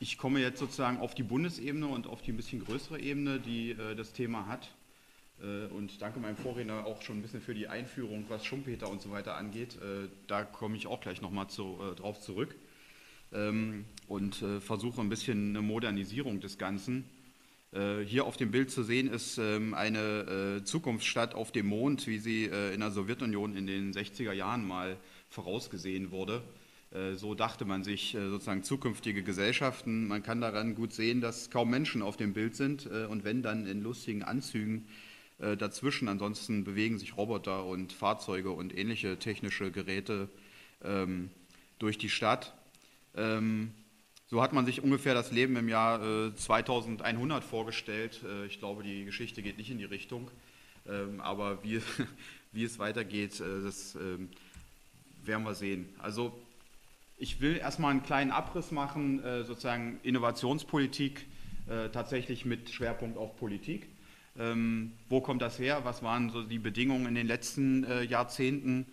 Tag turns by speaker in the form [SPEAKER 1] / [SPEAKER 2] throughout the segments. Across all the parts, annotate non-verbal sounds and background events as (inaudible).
[SPEAKER 1] ich komme jetzt sozusagen auf die Bundesebene und auf die ein bisschen größere Ebene, die äh, das Thema hat. Äh, und danke meinem Vorredner auch schon ein bisschen für die Einführung, was Schumpeter und so weiter angeht. Äh, da komme ich auch gleich nochmal zu, äh, drauf zurück ähm, und äh, versuche ein bisschen eine Modernisierung des Ganzen. Äh, hier auf dem Bild zu sehen ist ähm, eine Zukunftsstadt auf dem Mond, wie sie in der Sowjetunion in den 60er Jahren mal vorausgesehen wurde. Äh, so dachte man sich äh, sozusagen zukünftige Gesellschaften. Man kann daran gut sehen, dass kaum Menschen auf dem Bild sind äh, und wenn dann in lustigen Anzügen dazwischen. Ansonsten bewegen sich Roboter und Fahrzeuge und ähnliche technische Geräte ähm, durch die Stadt. Ähm, so hat man sich ungefähr das Leben im Jahr 2100 vorgestellt. ich glaube, die Geschichte geht nicht in die Richtung. Ähm, aber wie, (laughs) wie es weitergeht, das werden wir sehen. Also ich will erstmal einen kleinen Abriss machen, äh, sozusagen Innovationspolitik äh, tatsächlich mit Schwerpunkt auf Politik. Ähm, wo kommt das her? Was waren so die Bedingungen in den letzten äh, Jahrzehnten?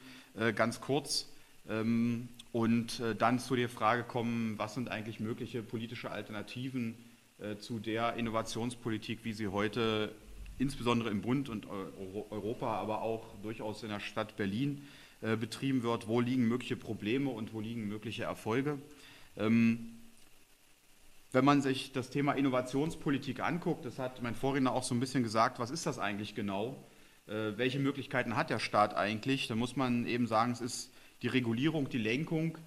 [SPEAKER 1] Ganz kurz. Ähm, und dann zu der Frage kommen, was sind eigentlich mögliche politische Alternativen zu der Innovationspolitik, wie sie heute insbesondere im Bund und Europa, aber auch durchaus in der Stadt Berlin äh, betrieben wird, wo liegen mögliche Probleme und wo liegen mögliche Erfolge. Ähm, wenn man sich das Thema Innovationspolitik anguckt, das hat mein Vorredner auch so ein bisschen gesagt, was ist das eigentlich genau? Äh, welche Möglichkeiten hat der Staat eigentlich? Da muss man eben sagen, es ist die Regulierung, die Lenkung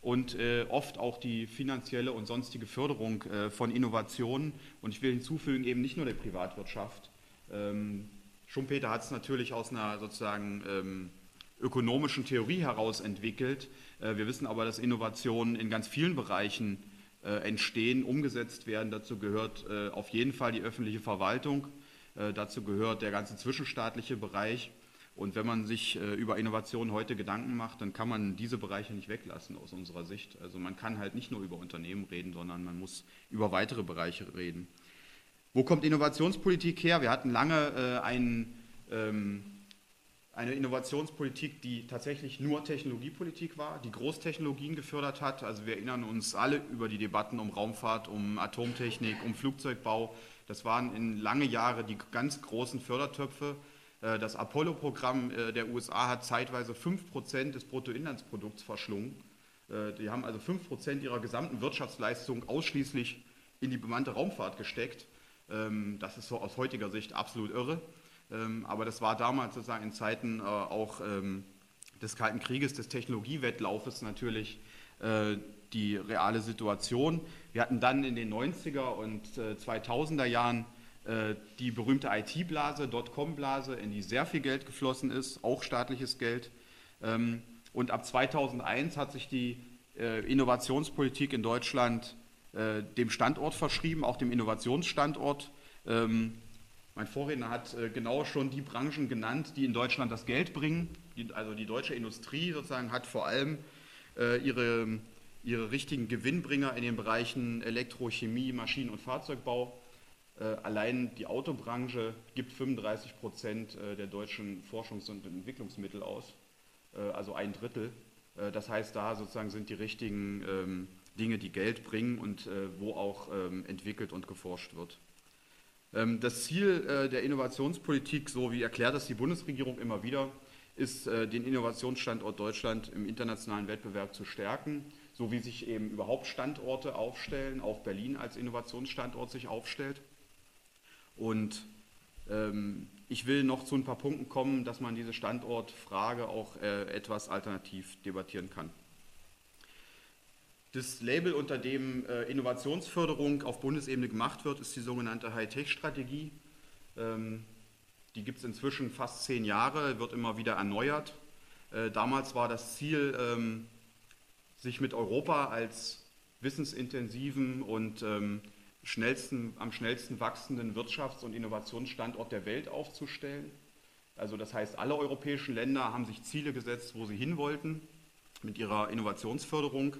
[SPEAKER 1] und äh, oft auch die finanzielle und sonstige Förderung von Innovationen. Und ich will hinzufügen, eben nicht nur der Privatwirtschaft. Ähm, Schumpeter hat es natürlich aus einer sozusagen ähm, ökonomischen Theorie heraus entwickelt. Äh, wir wissen aber, dass Innovationen in ganz vielen Bereichen äh, entstehen, umgesetzt werden. Dazu gehört äh, auf jeden Fall die öffentliche Verwaltung. Dazu gehört der ganze zwischenstaatliche Bereich. Und wenn man sich über Innovationen heute Gedanken macht, dann kann man diese Bereiche nicht weglassen aus unserer Sicht. Also man kann halt nicht nur über Unternehmen reden, sondern man muss über weitere Bereiche reden. Wo kommt Innovationspolitik her? Wir hatten lange einen ähm, eine Innovationspolitik, die tatsächlich nur Technologiepolitik war, die Großtechnologien gefördert hat. Also wir erinnern uns alle über die Debatten um Raumfahrt, um Atomtechnik, um Flugzeugbau. Das waren in lange Jahre die ganz großen Fördertöpfe. Äh, das Apollo-Programm äh, der USA hat zeitweise 5% des Bruttoinlandsprodukts verschlungen. Äh, die haben also 5% ihrer gesamten Wirtschaftsleistung ausschließlich in die bemannte Raumfahrt gesteckt. Ähm, das ist so aus heutiger Sicht absolut irre. Ähm, aber das war damals sozusagen in Zeiten äh, auch ähm, des Kalten Krieges, des Technologiewettlaufes natürlich äh, die reale Situation. Wir hatten dann in den 90er und 2000er äh, Jahren die berühmte IT-Blase, Dotcom-Blase, in die sehr viel Geld geflossen ist, auch staatliches Geld. Ähm, und ab 2001 hat sich die Innovationspolitik in Deutschland dem Standort verschrieben, auch dem Innovationsstandort. Mein Vorredner hat äh, genau schon die Branchen genannt, die in Deutschland das Geld bringen. also die deutsche Industrie sozusagen hat vor allem äh, ihre, ihre richtigen Gewinnbringer in den Bereichen Elektrochemie, Maschinen- und Fahrzeugbau. Äh, allein die Autobranche gibt 35 Prozent der deutschen Forschungs- und Entwicklungsmittel aus, also ein Drittel. das heißt, da sozusagen sind die richtigen ähm, Dinge, die Geld bringen und wo auch ähm, entwickelt und geforscht wird. Ähm, das Ziel äh, der Innovationspolitik, so wie erklärt das die Bundesregierung immer wieder, ist, äh, den Innovationsstandort Deutschland im internationalen Wettbewerb zu stärken, so wie sich eben überhaupt Standorte aufstellen, auch Berlin als Innovationsstandort sich aufstellt. Und ähm, ich will noch zu ein paar Punkten kommen, dass man diese Standortfrage auch äh, etwas alternativ debattieren kann. Das Label, unter dem äh, Innovationsförderung auf Bundesebene gemacht wird, ist die sogenannte Hightech-Strategie. Ähm, die gibt es inzwischen fast zehn Jahre, wird immer wieder erneuert. Äh, damals war das Ziel, ähm, sich mit Europa als wissensintensiven und ähm, schnellsten, am schnellsten wachsenden Wirtschafts- und Innovationsstandort der Welt aufzustellen. Also das heißt, alle europäischen Länder haben sich Ziele gesetzt, wo sie hin wollten mit ihrer Innovationsförderung.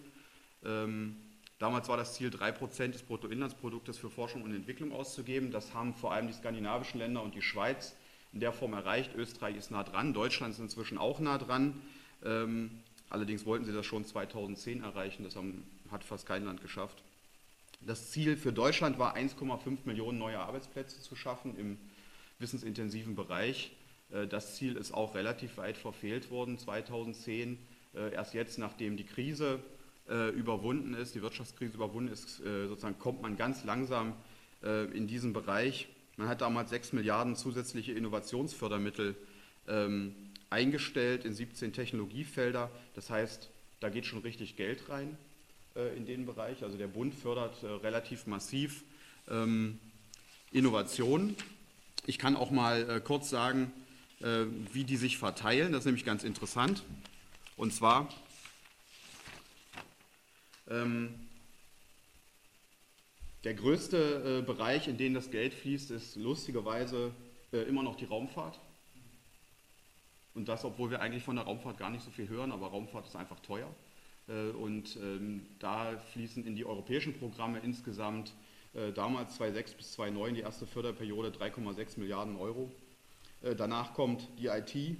[SPEAKER 1] Ähm, damals war das Ziel, 3% des Bruttoinlandsproduktes für Forschung und Entwicklung auszugeben. Das haben vor allem die skandinavischen Länder und die Schweiz in der Form erreicht. Österreich ist nah dran, Deutschland ist inzwischen auch nah dran. Ähm, allerdings wollten sie das schon 2010 erreichen, das haben, hat fast kein Land geschafft. Das Ziel für Deutschland war, 1,5 Millionen neue Arbeitsplätze zu schaffen im wissensintensiven Bereich. Äh, das Ziel ist auch relativ weit verfehlt worden 2010. Äh, erst jetzt, nachdem die Krise äh, überwunden ist, die Wirtschaftskrise überwunden ist, sozusagen kommt man ganz langsam in diesen Bereich. Man hat damals 6 Milliarden zusätzliche Innovationsfördermittel ähm, eingestellt in 17 Technologiefelder. Das heißt, da geht schon richtig Geld rein in den Bereich. Also der Bund fördert relativ massiv ähm, Innovationen. Ich kann auch mal kurz sagen, äh, wie die sich verteilen. Das ist nämlich ganz interessant. Und zwar ähm, der größte äh, Bereich, in den das Geld fließt, ist lustigerweise äh, immer noch die Raumfahrt. Und das, obwohl wir eigentlich von der Raumfahrt gar nicht so viel hören, aber Raumfahrt ist einfach teuer. Äh, und ähm, da fließen in die europäischen Programme insgesamt äh, damals 2006 bis 2009 die erste Förderperiode 3,6 Milliarden Euro. Äh, danach kommt die IT,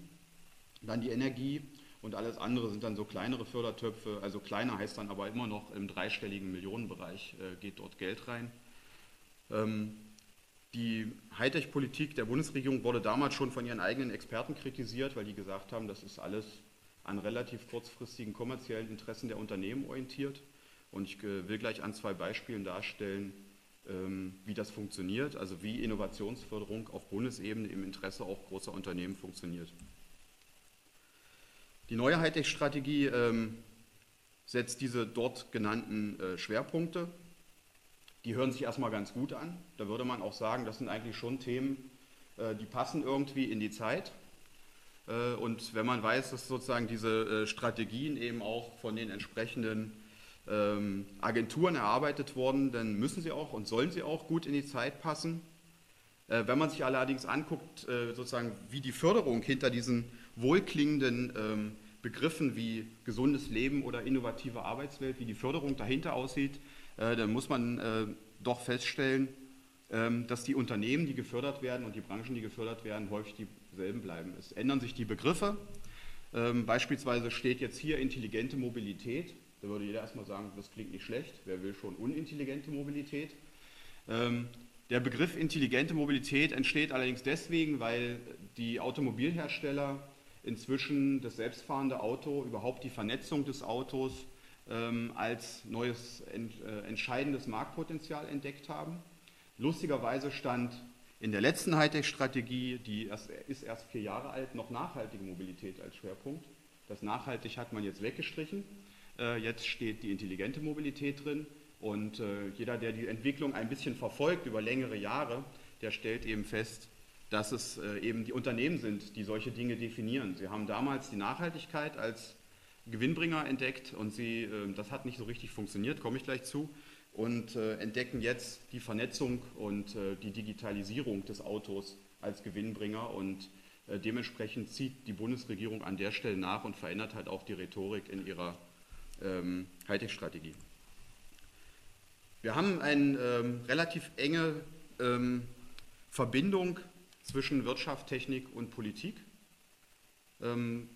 [SPEAKER 1] dann die Energie und alles andere sind dann so kleinere Fördertöpfe. Also kleiner heißt dann aber immer noch im dreistelligen Millionenbereich äh, geht dort Geld rein. Ähm, die Hightech-Politik der Bundesregierung wurde damals schon von ihren eigenen Experten kritisiert, weil die gesagt haben, das ist alles an relativ kurzfristigen kommerziellen Interessen der Unternehmen orientiert. Und ich äh, will gleich an zwei Beispielen darstellen, ähm, wie das funktioniert, also wie Innovationsförderung auf Bundesebene im Interesse auch großer Unternehmen funktioniert. Die neue Hightech-Strategie ähm, setzt diese dort genannten äh, Schwerpunkte. Die hören sich erstmal ganz gut an. Da würde man auch sagen, das sind eigentlich schon Themen, äh, die passen irgendwie in die Zeit. Äh, und wenn man weiß, dass sozusagen diese äh, Strategien eben auch von den entsprechenden ähm, Agenturen erarbeitet worden, dann müssen sie auch und sollen sie auch gut in die Zeit passen. Äh, wenn man sich allerdings anguckt, äh, sozusagen, wie die Förderung hinter diesen wohlklingenden ähm, Begriffen wie gesundes Leben oder innovative Arbeitswelt, wie die Förderung dahinter aussieht, äh, dann muss man doch feststellen, ähm, dass die Unternehmen, die gefördert werden und die Branchen, die gefördert werden, häufig dieselben bleiben. Es ändern sich die Begriffe. Ähm, beispielsweise steht jetzt hier intelligente Mobilität. Da würde jeder erstmal sagen, das klingt nicht schlecht, wer will schon unintelligente Mobilität? Der Begriff intelligente Mobilität entsteht allerdings deswegen, weil die Automobilhersteller inzwischen das selbstfahrende Auto, überhaupt die Vernetzung des Autos ähm, als neues ent, äh, entscheidendes Marktpotenzial entdeckt haben. Lustigerweise stand in der letzten Hightech-Strategie, die erst, ist erst vier Jahre alt, noch nachhaltige Mobilität als Schwerpunkt. Das nachhaltig hat man jetzt weggestrichen. Äh, jetzt steht die intelligente Mobilität drin und äh, jeder, der die Entwicklung ein bisschen verfolgt über längere Jahre, der stellt eben fest, dass es äh, eben die Unternehmen sind, die solche Dinge definieren. Sie haben damals die Nachhaltigkeit als Gewinnbringer entdeckt und sie, das hat nicht so richtig funktioniert, komme ich gleich zu, und entdecken jetzt die Vernetzung und die Digitalisierung des Autos als Gewinnbringer und dementsprechend zieht die Bundesregierung an der Stelle nach und verändert halt auch die Rhetorik in ihrer ähm, Hightech-Strategie. Wir haben eine ähm, relativ enge ähm, Verbindung zwischen Wirtschaft, Technik und Politik. Ähm,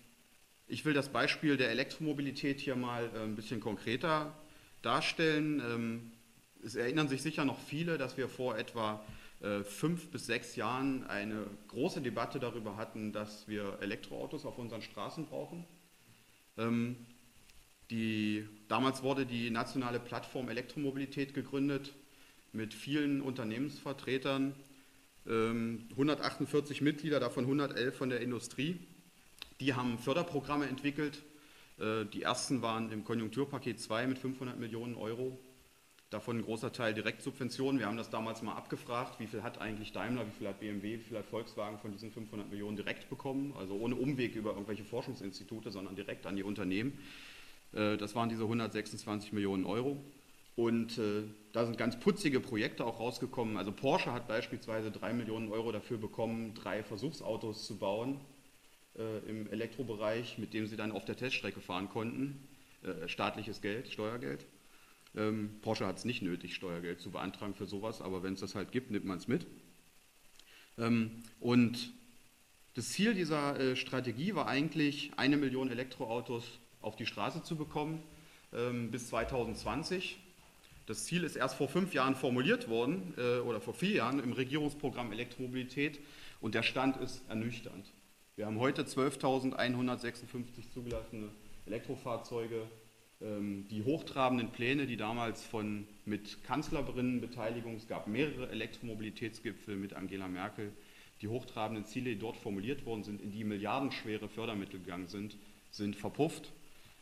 [SPEAKER 1] ich will das Beispiel der Elektromobilität hier mal äh, ein bisschen konkreter darstellen. Ähm, es erinnern sich sicher noch viele, dass wir vor etwa äh, fünf bis sechs Jahren eine große Debatte darüber hatten, dass wir Elektroautos auf unseren Straßen brauchen. Die, damals wurde die nationale Plattform Elektromobilität gegründet mit vielen Unternehmensvertretern, 148 ähm, Mitglieder, davon 111 von der Industrie. Die haben Förderprogramme entwickelt. Äh, die ersten waren im Konjunkturpaket 2 mit 500 Millionen Euro. Davon ein großer Teil Direktsubventionen. Wir haben das damals mal abgefragt, wie viel hat eigentlich Daimler, wie viel hat BMW, wie viel hat Volkswagen von diesen 500 Millionen direkt bekommen. Also ohne Umweg über irgendwelche Forschungsinstitute, sondern direkt an die Unternehmen. Äh, das waren diese 126 Millionen Euro. Und äh, da sind ganz putzige Projekte auch rausgekommen. Also Porsche hat beispielsweise drei Millionen Euro dafür bekommen, drei Versuchsautos zu bauen äh, im Elektrobereich, mit dem sie dann auf der Teststrecke fahren konnten. Äh, staatliches Geld, Steuergeld. Ähm, Porsche hat es nicht nötig, Steuergeld zu beantragen für sowas, aber wenn es das halt gibt, nimmt man es mit. Ähm, und das Ziel dieser äh, Strategie war eigentlich, eine Million Elektroautos auf die Straße zu bekommen ähm, bis 2020. Das Ziel ist erst vor fünf Jahren formuliert worden äh, oder vor vier Jahren im Regierungsprogramm Elektromobilität und der Stand ist ernüchternd. Wir haben heute 12.156 zugelassene Elektrofahrzeuge. Ähm, die hochtrabenden Pläne, die damals von, mit Kanzlerinnenbeteiligung, es gab mehrere Elektromobilitätsgipfel mit Angela Merkel, die hochtrabenden Ziele, die dort formuliert worden sind, in die milliardenschwere Fördermittel gegangen sind, sind verpufft.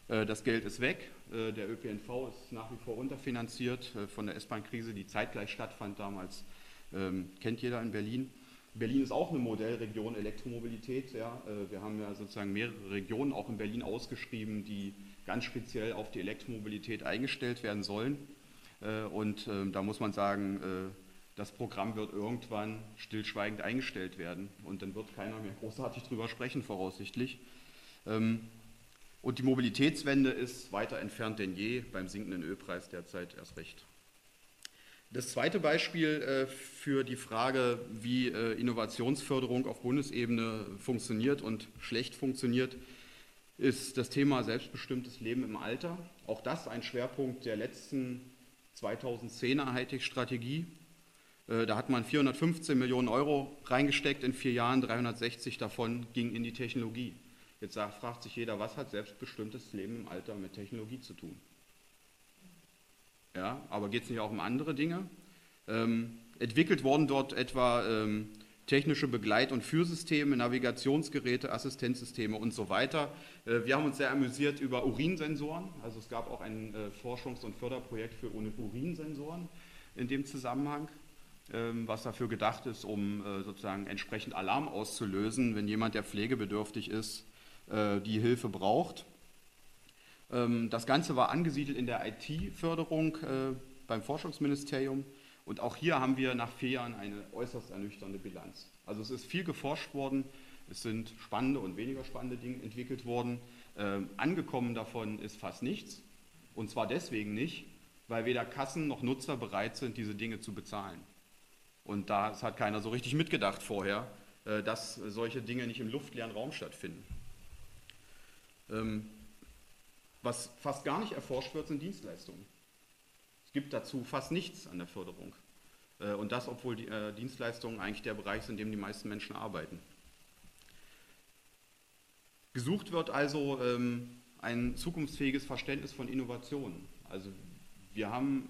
[SPEAKER 1] Äh, das Geld ist weg. Äh, der ÖPNV ist nach wie vor unterfinanziert äh, von der S-Bahn-Krise, die zeitgleich stattfand damals. Ähm, kennt jeder in Berlin. Berlin ist auch eine Modellregion Elektromobilität. Ja. Wir haben ja sozusagen mehrere Regionen auch in Berlin ausgeschrieben, die ganz speziell auf die Elektromobilität eingestellt werden sollen. Und ähm, da muss man sagen, das Programm wird irgendwann stillschweigend eingestellt werden und dann wird keiner mehr großartig drüber sprechen, voraussichtlich. Und die Mobilitätswende ist weiter entfernt denn je, beim sinkenden Ölpreis derzeit erst recht. Das zweite Beispiel äh, für die Frage, wie äh, Innovationsförderung auf Bundesebene funktioniert und schlecht funktioniert, ist das Thema selbstbestimmtes Leben im Alter. Auch das ein Schwerpunkt der letzten 2010er Hightech-Strategie. Äh, da hat man 415 Millionen Euro reingesteckt in vier Jahren, 360 davon ging in die Technologie. Jetzt fragt sich jeder, was hat selbstbestimmtes Leben im Alter mit Technologie zu tun? Ja, aber geht es nicht auch um andere Dinge? Ähm, entwickelt worden dort etwa ähm, technische Begleit- und Führsysteme, Navigationsgeräte, Assistenzsysteme und so weiter. Äh, wir haben uns sehr amüsiert über Urinsensoren. Also es gab auch ein äh, Forschungs- und Förderprojekt für Urinsensoren in dem Zusammenhang. Ähm, was dafür gedacht ist, um äh, sozusagen entsprechend Alarm auszulösen, wenn jemand, der pflegebedürftig ist, die Hilfe braucht. Ähm, das Ganze war angesiedelt in der IT-Förderung äh, beim Forschungsministerium und auch hier haben wir nach vier Jahren eine äußerst ernüchternde Bilanz. Also es ist viel geforscht worden, es sind spannende und weniger spannende Dinge entwickelt worden. Ähm, angekommen davon ist fast nichts und zwar deswegen nicht, weil weder Kassen noch Nutzer bereit sind, diese Dinge zu bezahlen. Und da hat keiner so richtig mitgedacht vorher, äh, dass solche Dinge nicht im luftleeren Raum stattfinden. Ähm, was fast gar nicht erforscht wird, sind Dienstleistungen. Es gibt dazu fast nichts an der Förderung. Äh, und das, obwohl die äh, Dienstleistungen eigentlich der Bereich sind, in dem die meisten Menschen arbeiten. Gesucht wird also ähm, ein zukunftsfähiges Verständnis von Innovationen. Also wir haben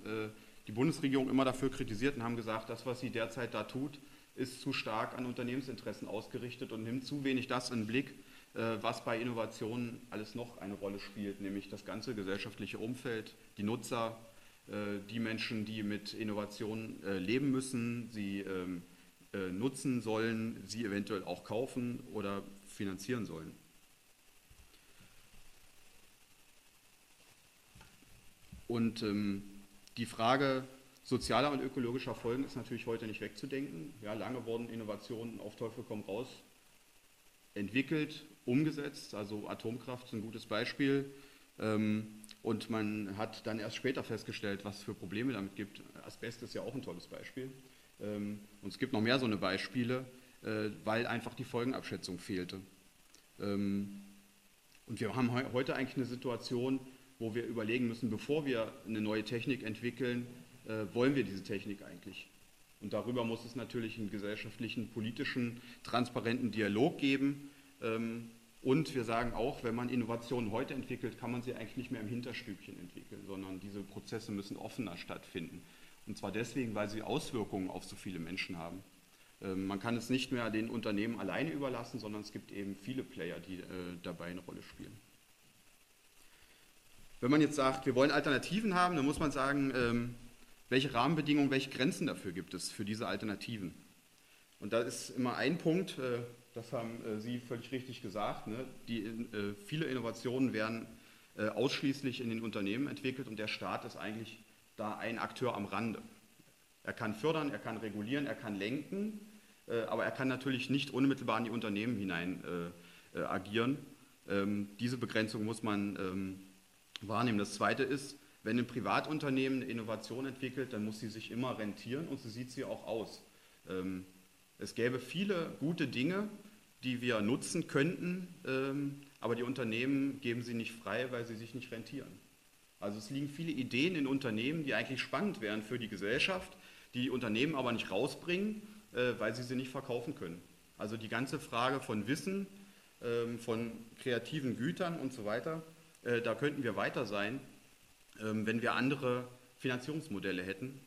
[SPEAKER 1] die Bundesregierung immer dafür kritisiert und haben gesagt, das, was sie derzeit da tut, ist zu stark an Unternehmensinteressen ausgerichtet und nimmt zu wenig das in den Blick, äh, was bei Innovationen alles noch eine Rolle spielt, nämlich das ganze gesellschaftliche Umfeld, die Nutzer, äh, die Menschen, die mit Innovationen äh, leben müssen, sie ähm, nutzen sollen, sie eventuell auch kaufen oder finanzieren sollen. Und ähm, die Frage sozialer und ökologischer Folgen ist natürlich heute nicht wegzudenken. Ja, lange wurden Innovationen auf Teufel komm raus entwickelt, umgesetzt. Also Atomkraft ist ein gutes Beispiel. Ähm, und man hat dann erst später festgestellt, was es für Probleme damit gibt. Asbest ist ja auch ein tolles Beispiel. Ähm, und es gibt noch mehr so eine Beispiele, äh, weil einfach die Folgenabschätzung fehlte. Ähm, und wir haben heute eigentlich eine Situation, wo wir überlegen müssen, bevor wir eine neue Technik entwickeln, wollen wir diese Technik eigentlich? Und darüber muss es natürlich einen gesellschaftlichen, politischen, transparenten Dialog geben. Ähm, und wir sagen auch, wenn man Innovationen heute entwickelt, kann man sie eigentlich nicht mehr im Hinterstübchen entwickeln, sondern diese Prozesse müssen offener stattfinden. Und zwar deswegen, weil sie Auswirkungen auf so viele Menschen haben. Ähm, man kann es nicht mehr den Unternehmen alleine überlassen, sondern es gibt eben viele Player, die äh, dabei eine Rolle spielen. Wenn man jetzt sagt, wir wollen Alternativen haben, dann muss man sagen, ähm, welche Rahmenbedingungen, welche Grenzen dafür gibt es für diese Alternativen. Und da ist immer ein Punkt, äh, das haben äh, Sie völlig richtig gesagt, ne? die, äh, viele Innovationen werden ausschließlich in den Unternehmen entwickelt und der Staat ist eigentlich da ein Akteur am Rande. Er kann fördern, er kann regulieren, er kann lenken, aber er kann natürlich nicht unmittelbar in die Unternehmen hinein agieren. Ähm, diese Begrenzung muss man ähm, wahrnehmen. Das Zweite ist, wenn ein Privatunternehmen eine Innovation entwickelt, dann muss sie sich immer rentieren und so sieht sie auch aus. Ähm, es gäbe viele gute Dinge, die wir nutzen könnten, ähm, aber die Unternehmen geben sie nicht frei, weil sie sich nicht rentieren. Also es liegen viele Ideen in Unternehmen, die eigentlich spannend wären für die Gesellschaft, die Unternehmen aber nicht rausbringen, äh, weil sie sie nicht verkaufen können. Also die ganze Frage von Wissen, ähm, von kreativen Gütern und so weiter, äh, da könnten wir weiter sein, wenn wir andere Finanzierungsmodelle hätten,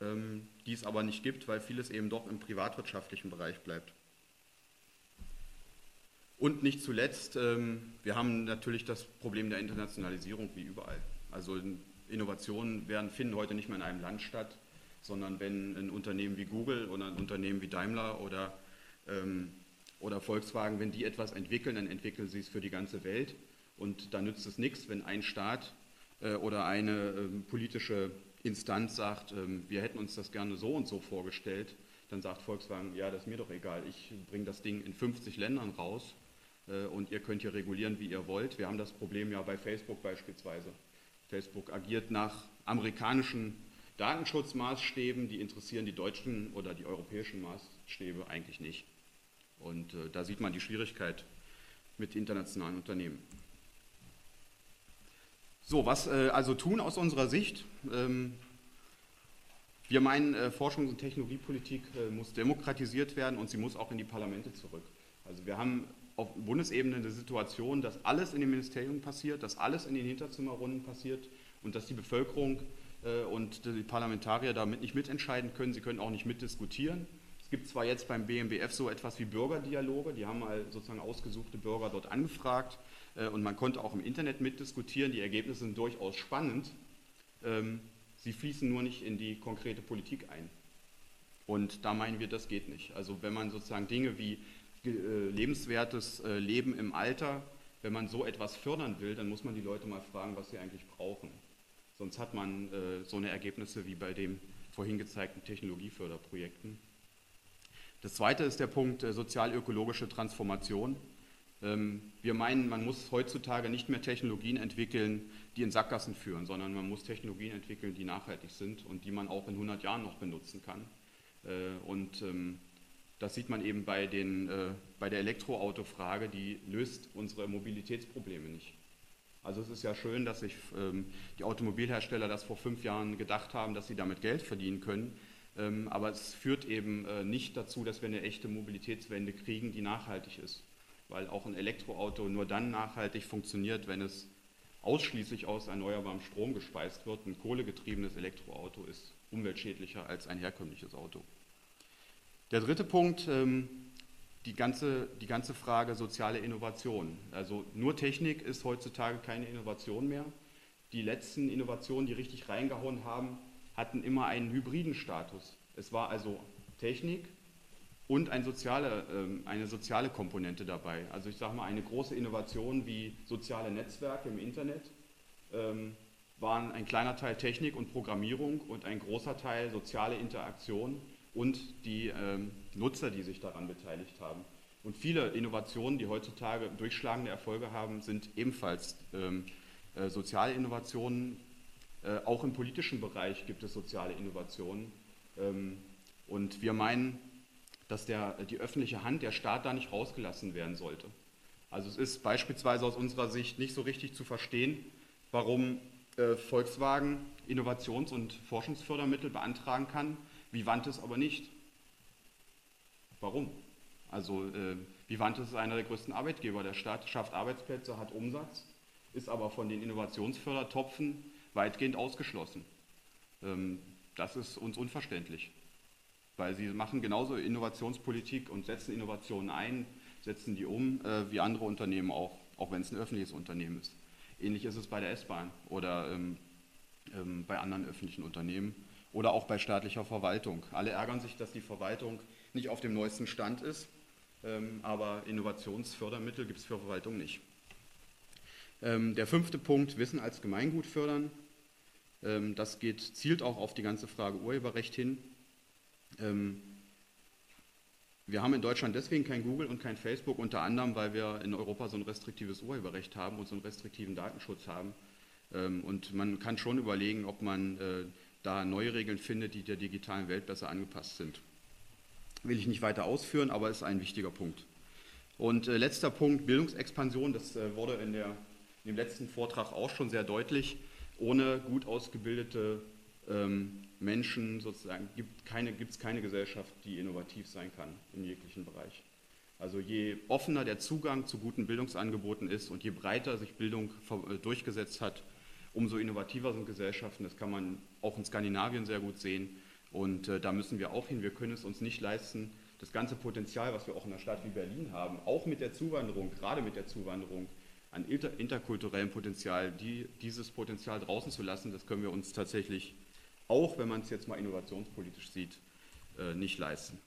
[SPEAKER 1] ähm, die es aber nicht gibt, weil vieles eben doch im privatwirtschaftlichen Bereich bleibt. Und nicht zuletzt, wir haben natürlich das Problem der Internationalisierung wie überall. Also Innovationen werden, finden heute nicht mehr in einem Land statt, sondern wenn ein Unternehmen wie Google oder ein Unternehmen wie Daimler oder, ähm, oder Volkswagen, wenn die etwas entwickeln, dann entwickeln sie es für die ganze Welt. Und da nützt es nichts, wenn ein Staat oder eine äh, politische Instanz sagt, äh, wir hätten uns das gerne so und so vorgestellt, dann sagt Volkswagen, ja, das ist mir doch egal, ich bringe das Ding in 50 Ländern raus äh, und ihr könnt hier regulieren, wie ihr wollt. Wir haben das Problem ja bei Facebook beispielsweise. Facebook agiert nach amerikanischen Datenschutzmaßstäben, die interessieren die deutschen oder die europäischen Maßstäbe eigentlich nicht. Und äh, da sieht man die Schwierigkeit mit internationalen Unternehmen. So, was äh, also tun aus unserer Sicht? Ähm, wir meinen, äh, Forschungs- und Technologiepolitik äh, muss demokratisiert werden und sie muss auch in die Parlamente zurück. Also wir haben auf Bundesebene eine Situation, dass alles in den Ministerien passiert, dass alles in den Hinterzimmerrunden passiert und dass die Bevölkerung äh, und die Parlamentarier damit nicht mitentscheiden können. Sie können auch nicht mitdiskutieren. Es gibt zwar jetzt beim BMBF so etwas wie Bürgerdialoge, die haben mal sozusagen ausgesuchte Bürger dort angefragt und man konnte auch im Internet mitdiskutieren. Die Ergebnisse sind durchaus spannend. Ähm, sie fließen nur nicht in die konkrete Politik ein. Und da meinen wir, das geht nicht. Also wenn man sozusagen Dinge wie äh, lebenswertes Leben im Alter, wenn man so etwas fördern will, dann muss man die Leute mal fragen, was sie eigentlich brauchen. Sonst hat man äh, so eine Ergebnisse wie bei den vorhin gezeigten Technologieförderprojekten. Das zweite ist der Punkt äh, sozial-ökologische Transformation. Ähm, wir meinen, man muss heutzutage nicht mehr Technologien entwickeln, die in Sackgassen führen, sondern man muss Technologien entwickeln, die nachhaltig sind und die man auch in 100 Jahren noch benutzen kann. Äh, und ähm, das sieht man eben bei, den, äh, bei der Elektroautofrage, die löst unsere Mobilitätsprobleme nicht. Also es ist ja schön, dass sich ähm, die Automobilhersteller das vor fünf Jahren gedacht haben, dass sie damit Geld verdienen können. Aber es führt eben äh, nicht dazu, dass wir eine echte Mobilitätswende kriegen, die nachhaltig ist. Weil auch ein Elektroauto nur dann nachhaltig funktioniert, wenn es ausschließlich aus erneuerbarem Strom gespeist wird. Ein kohlegetriebenes Elektroauto ist umweltschädlicher als ein herkömmliches Auto. Der dritte Punkt, ähm, die ganze, die ganze Frage soziale Innovation. Also nur Technik ist heutzutage keine Innovation mehr. Die letzten Innovationen, die richtig reingehauen haben, hatten immer einen hybriden Status. Es war also Technik und ein soziale, äh, eine soziale Komponente dabei. Also ich sage mal, eine große Innovation wie soziale Netzwerke im Internet ähm, waren ein kleiner Teil Technik und Programmierung und ein großer Teil soziale Interaktion und die ähm, Nutzer, die sich daran beteiligt haben. Und viele Innovationen, die heutzutage durchschlagende Erfolge haben, sind ebenfalls ähm, äh, soziale Innovationen. Äh, auch im politischen Bereich gibt es soziale Innovationen. Ähm, und wir meinen, dass der, die öffentliche Hand, der Staat da nicht rausgelassen werden sollte. Also es ist beispielsweise aus unserer Sicht nicht so richtig zu verstehen, warum äh, Volkswagen Innovations- und Forschungsfördermittel beantragen kann, Vivantes aber nicht. Warum? Also äh, Vivantes ist einer der größten Arbeitgeber der Stadt, schafft Arbeitsplätze, hat Umsatz, ist aber von den Innovationsfördertopfen weitgehend ausgeschlossen. Ähm, das ist uns unverständlich, weil sie machen genauso Innovationspolitik und setzen Innovationen ein, setzen die um, äh, wie andere Unternehmen auch, auch wenn es ein öffentliches Unternehmen ist. Ähnlich ist es bei der S-Bahn oder ähm, ähm, bei anderen öffentlichen Unternehmen oder auch bei staatlicher Verwaltung. Alle ärgern sich, dass die Verwaltung nicht auf dem neuesten Stand ist, ähm, aber Innovationsfördermittel gibt es für Verwaltung nicht. Ähm, der fünfte Punkt, Wissen als Gemeingut fördern. Ähm, das geht, zielt auch auf die ganze Frage Urheberrecht hin. Wir haben in Deutschland deswegen kein Google und kein Facebook, unter anderem, weil wir in Europa so ein restriktives Urheberrecht haben und so einen restriktiven Datenschutz haben. Und man kann schon überlegen, ob man äh, da neue Regeln findet, die der digitalen Welt besser angepasst sind. Will ich nicht weiter ausführen, aber ist ein wichtiger Punkt. Und äh, letzter Punkt, Bildungsexpansion, das äh, wurde in, der, in, dem letzten Vortrag auch schon sehr deutlich. ohne gut ausgebildete ähm, Menschen sozusagen gibt es keine, keine Gesellschaft, die innovativ sein kann in jeglichen Bereich. Also je offener der Zugang zu guten Bildungsangeboten ist und je breiter sich Bildung äh, durchgesetzt hat, umso innovativer sind Gesellschaften. Das kann man auch in Skandinavien sehr gut sehen. Und äh, da müssen wir auch hin. Wir können es uns nicht leisten, das ganze Potenzial, was wir auch in einer Stadt wie Berlin haben, auch mit der Zuwanderung, gerade mit der Zuwanderung, an inter interkulturellem Potenzial, die, dieses Potenzial draußen zu lassen, das können wir uns tatsächlich, auch wenn man es jetzt mal innovationspolitisch sieht, äh, nicht leisten.